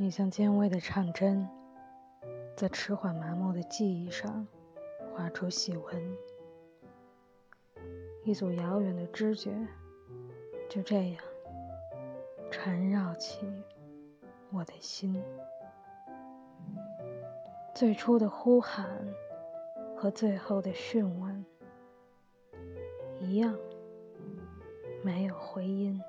你像尖微的唱针，在迟缓麻木的记忆上划出细纹，一组遥远的知觉就这样缠绕起我的心。最初的呼喊和最后的讯问一样，没有回音。